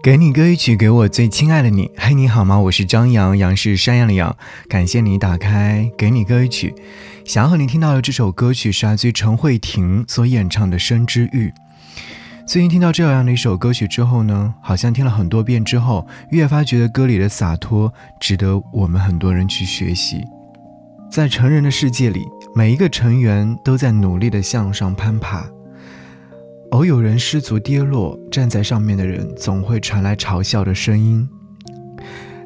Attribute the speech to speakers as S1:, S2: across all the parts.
S1: 给你歌一曲，给我最亲爱的你。嘿，你好吗？我是张扬，杨是山羊的羊。感谢你打开给你歌一曲。想要和你听到的这首歌曲是来自于陈慧婷所演唱的《生之欲》。最近听到这样的一首歌曲之后呢，好像听了很多遍之后，越发觉得歌里的洒脱值得我们很多人去学习。在成人的世界里，每一个成员都在努力的向上攀爬。偶有人失足跌落，站在上面的人总会传来嘲笑的声音。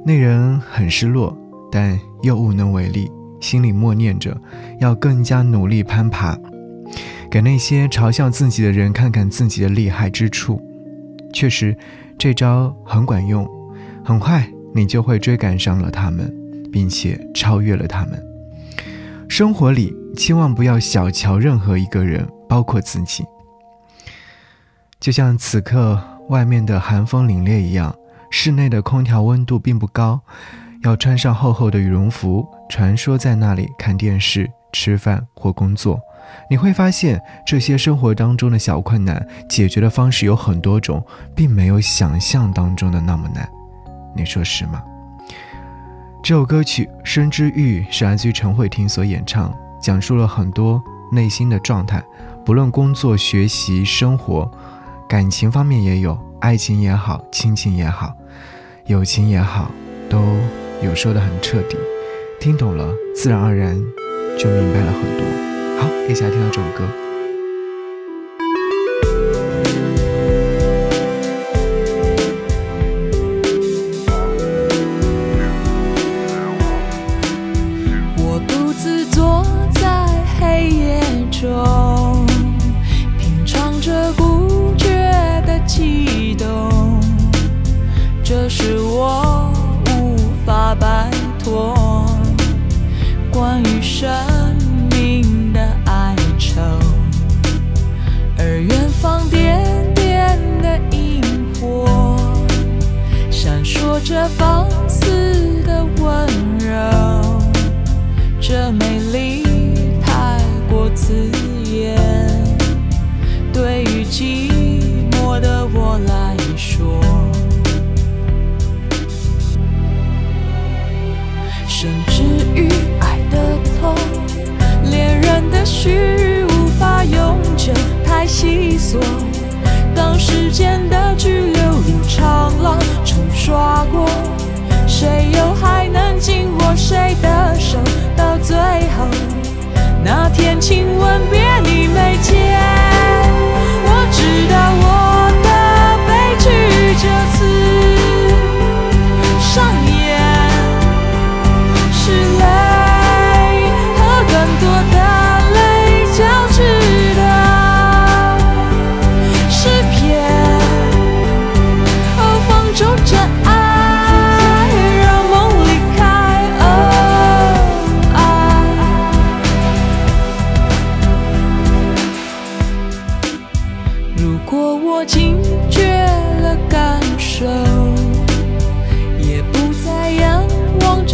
S1: 那人很失落，但又无能为力，心里默念着要更加努力攀爬，给那些嘲笑自己的人看看自己的厉害之处。确实，这招很管用，很快你就会追赶上了他们，并且超越了他们。生活里千万不要小瞧任何一个人，包括自己。就像此刻外面的寒风凛冽一样，室内的空调温度并不高，要穿上厚厚的羽绒服，传说在那里看电视、吃饭或工作。你会发现，这些生活当中的小困难，解决的方式有很多种，并没有想象当中的那么难。你说是吗？这首歌曲《生之欲》是来自于陈慧婷所演唱，讲述了很多内心的状态，不论工作、学习、生活。感情方面也有，爱情也好，亲情也好，友情也好，都有说的很彻底。听懂了，自然而然就明白了很多。好，接下来听到这首歌。
S2: 美丽太过刺眼，对于寂寞的我来说，甚至于爱的痛，恋人的虚无法永久，太细琐。当时间的巨流如潮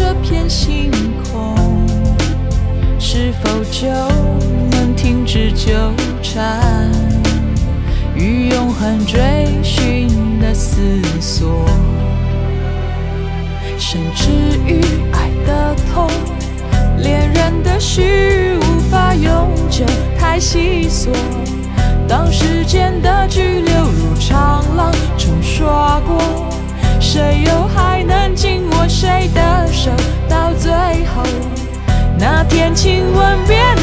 S2: 这片星空，是否就能停止纠缠与永恒追寻的思索，甚至于爱的痛，恋人的虚无法永久，太细琐。当时间的巨流如长浪冲刷过，谁又那天亲吻别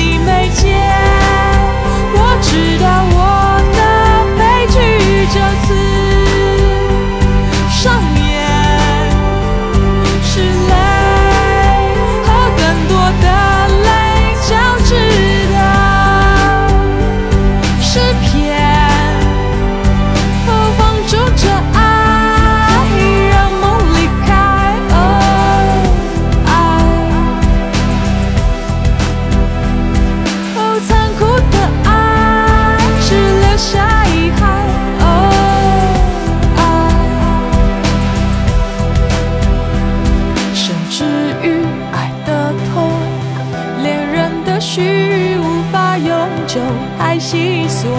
S2: 细索，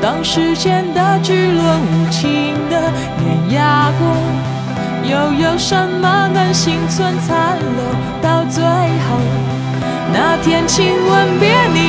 S2: 当时间的巨轮无情的碾压过，又有什么能幸存残留到最后？那天亲吻别离。